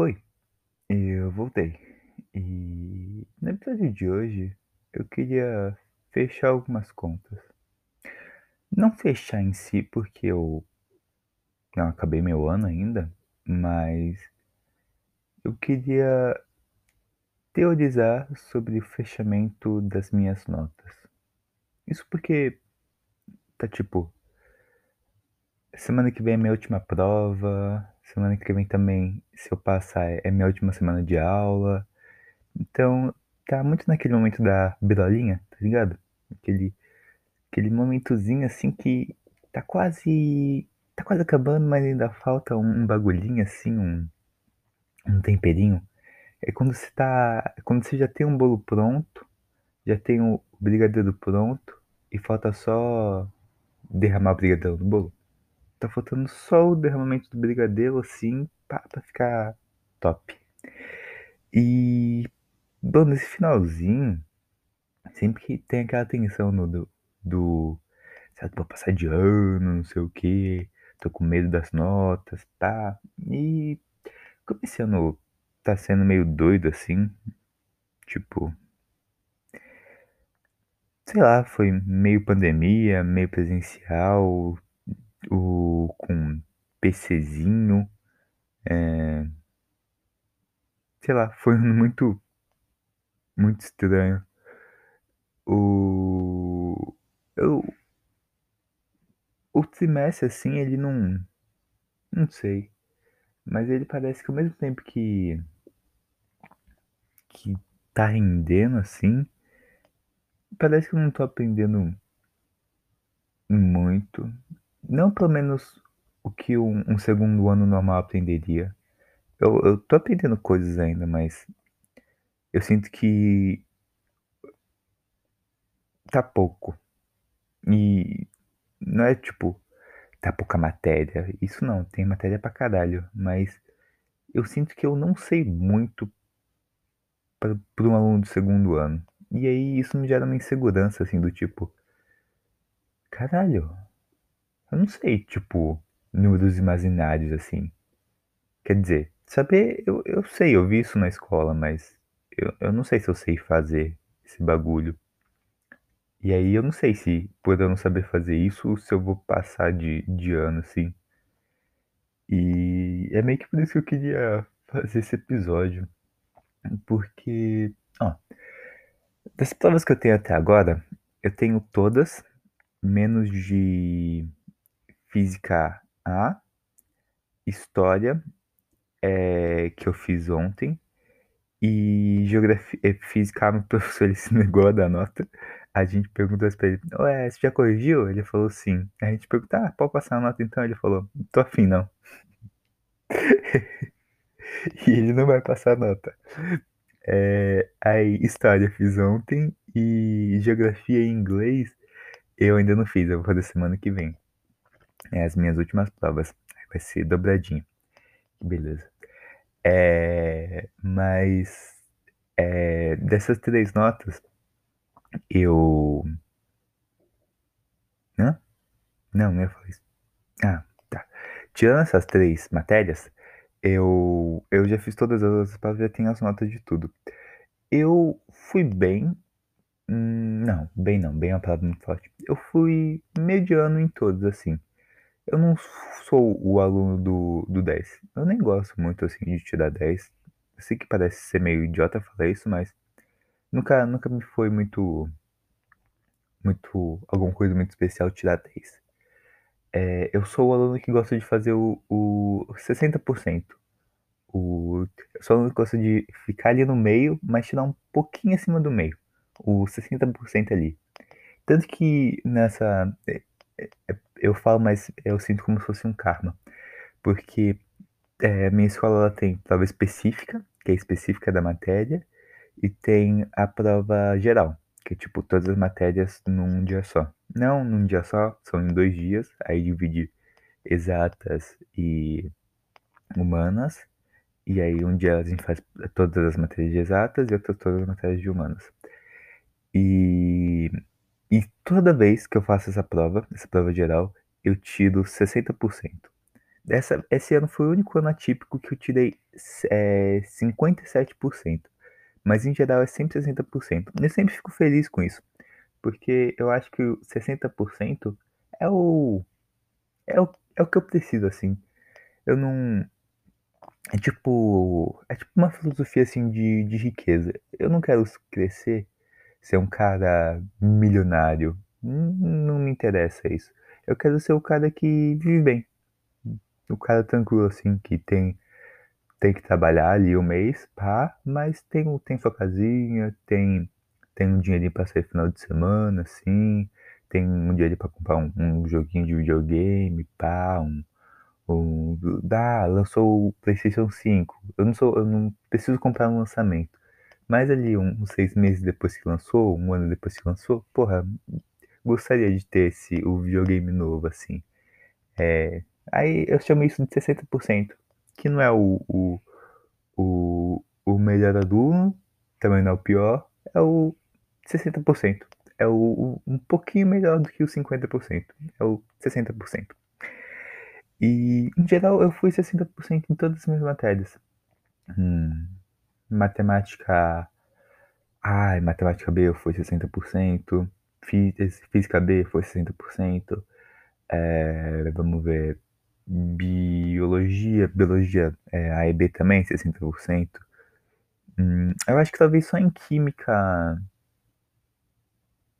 Oi, eu voltei. E no episódio de hoje eu queria fechar algumas contas. Não fechar em si porque eu não acabei meu ano ainda, mas eu queria teorizar sobre o fechamento das minhas notas. Isso porque tá tipo semana que vem é minha última prova, semana que vem também, se eu passar, é minha última semana de aula. Então, tá muito naquele momento da birolinha, tá ligado? Aquele, aquele momentozinho assim que tá quase. tá quase acabando, mas ainda falta um, um bagulhinho assim, um, um temperinho. É quando você tá. Quando você já tem um bolo pronto, já tem o brigadeiro pronto, e falta só derramar o brigadeiro no bolo. Tá faltando só o derramamento do brigadeiro assim, pra, pra ficar top. E Bom, nesse finalzinho, sempre que tem aquela tensão no, do, do sabe, vou passar de ano, não sei o que, tô com medo das notas, tá? E como esse ano tá sendo meio doido assim, tipo, sei lá, foi meio pandemia, meio presencial, PCzinho, é, sei lá, foi um muito muito estranho. O. Eu. O trimestre, assim, ele não. Não sei. Mas ele parece que ao mesmo tempo que. que tá rendendo, assim. Parece que eu não tô aprendendo muito. Não pelo menos o que um, um segundo ano normal aprenderia. Eu, eu tô aprendendo coisas ainda, mas eu sinto que tá pouco. E não é tipo, tá pouca matéria. Isso não, tem matéria pra caralho. Mas eu sinto que eu não sei muito pra um aluno do segundo ano. E aí isso me gera uma insegurança, assim, do tipo. Caralho, eu não sei, tipo, números imaginários, assim. Quer dizer, saber, eu, eu sei, eu vi isso na escola, mas eu, eu não sei se eu sei fazer esse bagulho. E aí eu não sei se, por eu não saber fazer isso, se eu vou passar de, de ano, assim. E é meio que por isso que eu queria fazer esse episódio. Porque, ó, das provas que eu tenho até agora, eu tenho todas, menos de Física A, História, é, que eu fiz ontem, e Geografia, Física A, meu professor ele se negou a dar nota. A gente perguntou pra ele, ué, você já corrigiu? Ele falou sim. A gente perguntou, ah, pode passar a nota então? Ele falou, tô afim não. e ele não vai passar a nota. É, aí, história fiz ontem e geografia e inglês eu ainda não fiz, eu vou fazer semana que vem. É as minhas últimas provas. Vai ser dobradinho. Que beleza. É, mas é, dessas três notas, eu. Hã? Não, não ia isso. Ah, tá. Tirando essas três matérias, eu, eu já fiz todas as outras provas, já tenho as notas de tudo. Eu fui bem. hum, não, bem não, bem é uma palavra muito forte. Eu fui mediano em todos, assim. Eu não sou o aluno do, do 10. Eu nem gosto muito, assim, de tirar 10. Eu sei que parece ser meio idiota falar isso, mas nunca, nunca me foi muito. Muito. alguma coisa muito especial tirar 10. É, eu sou o aluno que gosta de fazer o, o 60%. O, eu sou o aluno que gosta de ficar ali no meio, mas tirar um pouquinho acima do meio. O 60% ali. Tanto que nessa. é, é, eu falo, mas eu sinto como se fosse um karma. Porque é, minha escola ela tem prova específica, que é específica da matéria, e tem a prova geral, que é tipo todas as matérias num dia só. Não num dia só, são em dois dias, aí divide exatas e humanas, e aí um dia a gente faz todas as matérias de exatas e outras todas as matérias de humanas. E, e toda vez que eu faço essa prova, essa prova geral, eu tiro 60%. Essa, esse ano foi o único ano atípico que eu tirei é, 57%. Mas em geral é sempre 60%. Eu sempre fico feliz com isso. Porque eu acho que o 60% é o, é o. É o que eu preciso, assim. Eu não. É tipo. É tipo uma filosofia assim de, de riqueza. Eu não quero crescer, ser um cara milionário. Não, não me interessa isso. Eu quero ser o cara que vive bem. O cara tranquilo, assim, que tem, tem que trabalhar ali um mês, pá, mas tem, tem sua casinha, tem, tem um dinheirinho pra sair final de semana, assim, tem um dinheiro pra comprar um, um joguinho de videogame, pá, um, um, dá, lançou o PlayStation 5. Eu não sou, eu não preciso comprar um lançamento. Mas ali, uns um, seis meses depois que lançou, um ano depois que lançou, porra, gostaria de ter esse, o videogame novo, assim. É, aí eu chamo isso de 60%, que não é o, o, o, o melhor aluno, também não é o pior, é o 60%. É o, o um pouquinho melhor do que o 50%, é o 60%. E, em geral, eu fui 60% em todas as minhas matérias. Hum, matemática A matemática B fui 60%. Física B foi 60%. É, vamos ver. Biologia, biologia é, A e B também, 60%. Hum, eu acho que talvez só em química.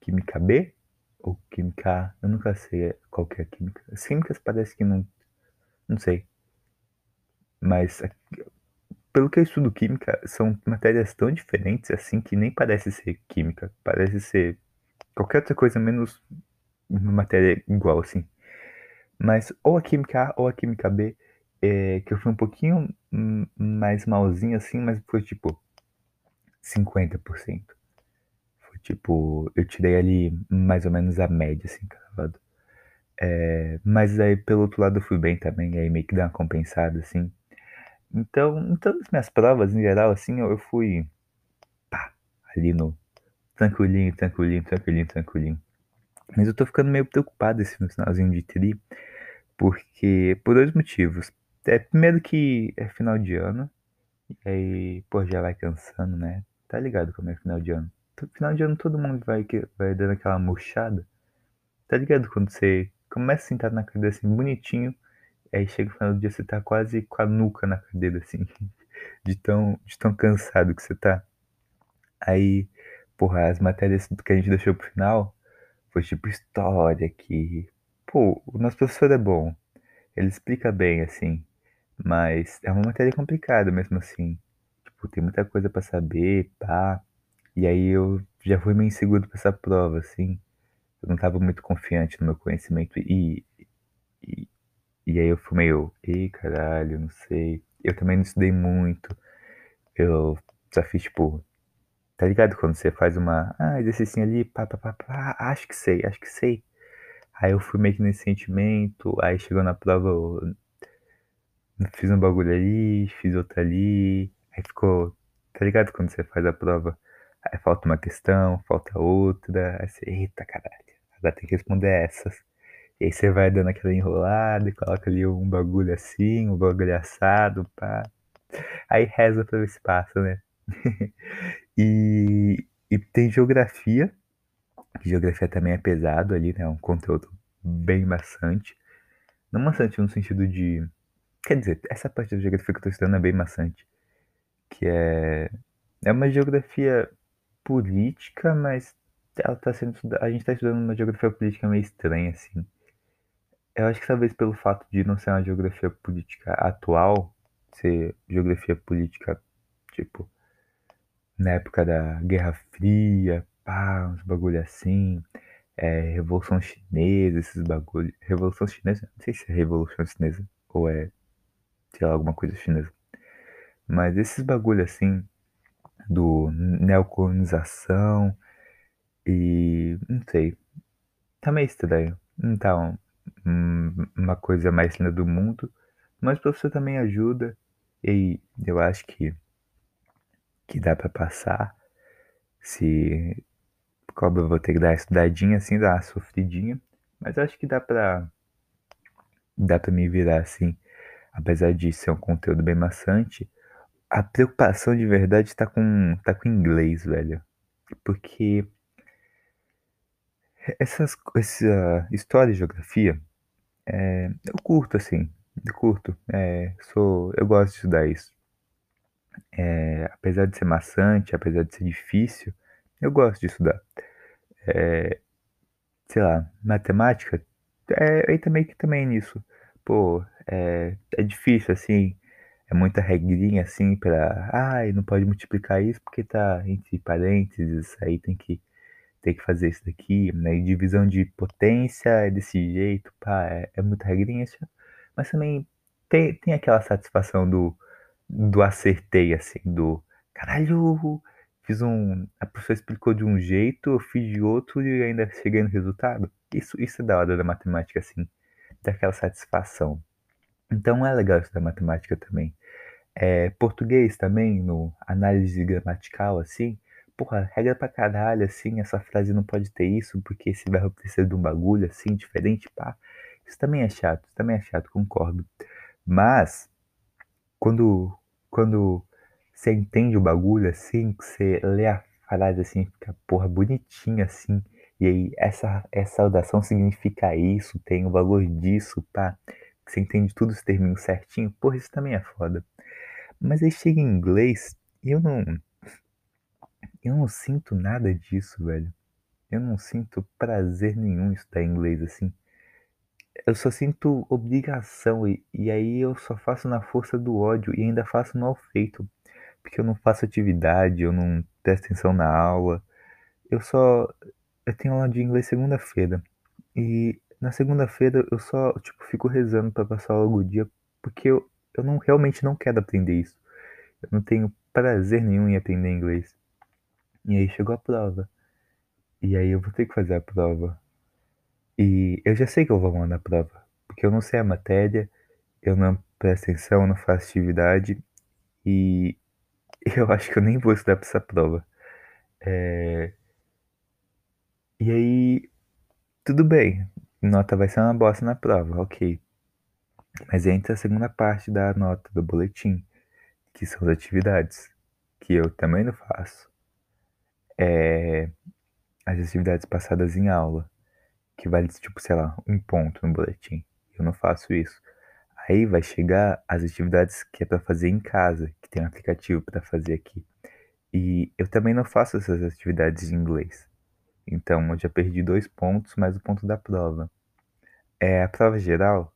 Química B? Ou química? Eu nunca sei qual que é a química. As químicas parece que não não sei. Mas, pelo que eu estudo química, são matérias tão diferentes assim que nem parece ser química. Parece ser qualquer outra coisa menos uma matéria igual, assim. Mas ou a química A ou a química B, é, que eu fui um pouquinho mais malzinho assim, mas foi tipo 50%. Foi tipo, eu tirei ali mais ou menos a média, assim, cravado. É, mas aí pelo outro lado eu fui bem também, aí meio que dá uma compensada, assim. Então, em todas as minhas provas, em geral, assim, eu, eu fui pá, ali no tranquilinho, tranquilinho, tranquilinho, tranquilinho. Mas eu tô ficando meio preocupado esse finalzinho de tri, porque por dois motivos. É, primeiro que é final de ano, e aí, pô, já vai cansando, né? Tá ligado como é final de ano? Final de ano todo mundo vai, vai dando aquela murchada. Tá ligado quando você começa sentado na cadeira assim, bonitinho, aí chega o final do dia você tá quase com a nuca na cadeira, assim, de tão, de tão cansado que você tá. Aí, porra, as matérias que a gente deixou pro final foi tipo história que, pô, o nosso professor é bom, ele explica bem, assim, mas é uma matéria complicada mesmo assim. Tipo, tem muita coisa para saber, pá. E aí eu já fui meio inseguro pra essa prova, assim eu não estava muito confiante no meu conhecimento e, e, e aí eu fui meio, ei caralho, não sei. Eu também não estudei muito. Eu só fiz tipo, tá ligado? Quando você faz uma, ah, exercício ali, pá, pá, pá, pá, acho que sei, acho que sei. Aí eu fui meio que nesse sentimento, aí chegou na prova, eu fiz um bagulho ali, fiz outro ali, aí ficou, tá ligado? Quando você faz a prova, aí falta uma questão, falta outra, aí você, eita caralho vai ter que responder essas. E aí você vai dando aquela enrolada e coloca ali um bagulho assim, um bagulho assado, pá. Aí reza se passa, né? e, e tem geografia. Geografia também é pesado ali, né? É um conteúdo bem maçante. Não maçante no sentido de. Quer dizer, essa parte da geografia que eu tô estudando é bem maçante. Que é. É uma geografia política, mas ela tá sendo a gente tá estudando uma geografia política meio estranha, assim. Eu acho que talvez pelo fato de não ser uma geografia política atual, ser geografia política, tipo, na época da Guerra Fria, pá, uns bagulho assim, é, Revolução Chinesa, esses bagulho. Revolução Chinesa? Não sei se é Revolução Chinesa ou é, sei lá, alguma coisa chinesa. Mas esses bagulho assim, do neocolonização, e não sei. Tá meio estranho. Não uma coisa mais linda do mundo. Mas o professor também ajuda. E eu acho que, que dá para passar. Se. Cobra, vou ter que dar estudadinha assim, dar uma sofridinha. Mas acho que dá pra. Dá pra me virar assim. apesar de ser um conteúdo bem maçante, a preocupação de verdade tá com, tá com inglês, velho. Porque essas, essa história e geografia, é, eu curto, assim, eu curto, é, sou, eu gosto de estudar isso. É, apesar de ser maçante, apesar de ser difícil, eu gosto de estudar. É, sei lá, matemática, é, entra meio que também nisso. Pô, é, é difícil, assim, é muita regrinha, assim, pra... Ai, não pode multiplicar isso porque tá entre parênteses, aí tem que, tem que fazer isso daqui, né? E divisão de potência é desse jeito, pá, é, é muita regrinha, assim, mas também tem, tem aquela satisfação do, do acertei, assim, do... Caralho, fiz um... A professora explicou de um jeito, eu fiz de outro e ainda cheguei no resultado. Isso, isso é da hora da matemática, assim, daquela satisfação. Então é legal estudar matemática também. É, português também, no análise gramatical, assim, porra, regra pra caralho, assim, essa frase não pode ter isso, porque esse verbo precisa de um bagulho, assim, diferente, pá. Isso também é chato, também é chato, concordo. Mas, quando, quando você entende o bagulho, assim, que você lê a frase, assim, fica, porra, bonitinha, assim, e aí essa, essa saudação significa isso, tem o valor disso, pá, que você entende tudo os termos certinho, porra, isso também é foda. Mas aí chega em inglês e eu não. Eu não sinto nada disso, velho. Eu não sinto prazer nenhum em estudar inglês assim. Eu só sinto obrigação e, e aí eu só faço na força do ódio e ainda faço mal feito. Porque eu não faço atividade, eu não presto atenção na aula. Eu só. Eu tenho aula de inglês segunda-feira. E na segunda-feira eu só, tipo, fico rezando para passar logo o dia. Porque eu, eu não realmente não quero aprender isso. Eu não tenho prazer nenhum em aprender inglês. E aí chegou a prova. E aí eu vou ter que fazer a prova. E eu já sei que eu vou mal na prova. Porque eu não sei a matéria, eu não presto atenção, não faço atividade. E eu acho que eu nem vou estudar pra essa prova. É... E aí, tudo bem. Nota vai ser uma bosta na prova, ok. Mas entra a segunda parte da nota do boletim, que são as atividades, que eu também não faço. É as atividades passadas em aula, que vale, tipo, sei lá, um ponto no boletim. Eu não faço isso. Aí vai chegar as atividades que é para fazer em casa, que tem um aplicativo para fazer aqui. E eu também não faço essas atividades em inglês. Então eu já perdi dois pontos mais o ponto da prova. É, a prova geral,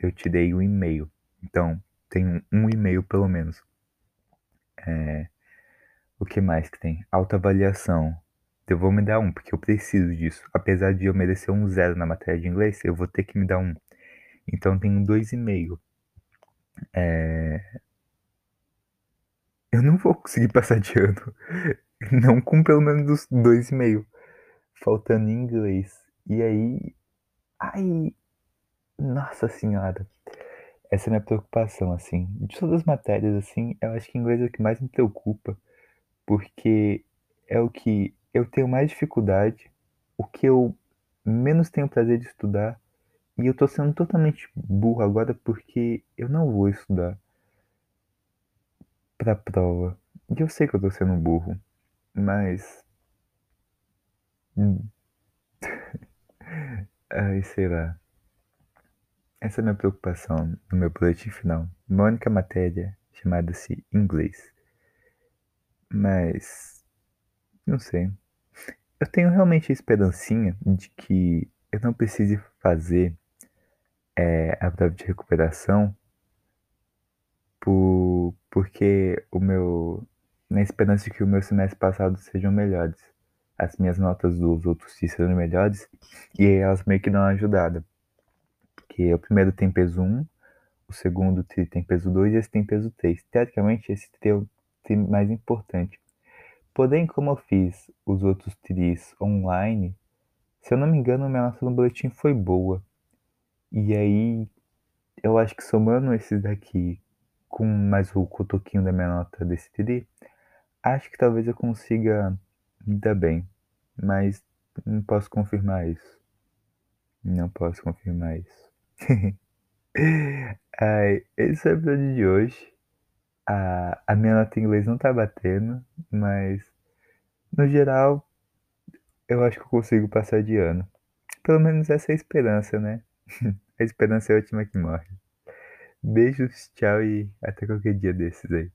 eu tirei um e-mail. Então, tem um e-mail pelo menos. É, o que mais que tem? Autoavaliação. Eu vou me dar um, porque eu preciso disso. Apesar de eu merecer um zero na matéria de inglês, eu vou ter que me dar um. Então tenho dois e meio. É... Eu não vou conseguir passar de ano. Não com pelo menos os dois e meio. Faltando em inglês. E aí. Ai. Nossa senhora. Essa é a minha preocupação, assim. De todas as matérias, assim, eu acho que inglês é o que mais me preocupa. Porque é o que eu tenho mais dificuldade, o que eu menos tenho prazer de estudar. E eu tô sendo totalmente burro agora porque eu não vou estudar pra prova. E eu sei que eu tô sendo burro, mas. Ai, sei lá. Essa é a minha preocupação no meu boletim final. Uma única matéria chamada-se inglês. Mas. Não sei. Eu tenho realmente a esperancinha de que eu não precise fazer é, a prova de recuperação por, porque o meu. Na esperança de que o meu semestre passado sejam melhores. As minhas notas dos outros serão melhores. E elas meio que dão uma ajudada. Porque o primeiro tem peso 1, o segundo tem peso 2 e esse tem peso 3. Teoricamente, esse tem o mais importante. Porém, como eu fiz os outros tris online, se eu não me engano, minha nota no boletim foi boa. E aí, eu acho que somando esses daqui com mais o cotoquinho da minha nota desse tri, acho que talvez eu consiga me dar bem. Mas não posso confirmar isso. Não posso confirmar isso. Ai, esse é o episódio de hoje. A, a minha nota em inglês não tá batendo, mas no geral eu acho que eu consigo passar de ano. Pelo menos essa é a esperança, né? A esperança é a última que morre. Beijos, tchau e até qualquer dia desses aí.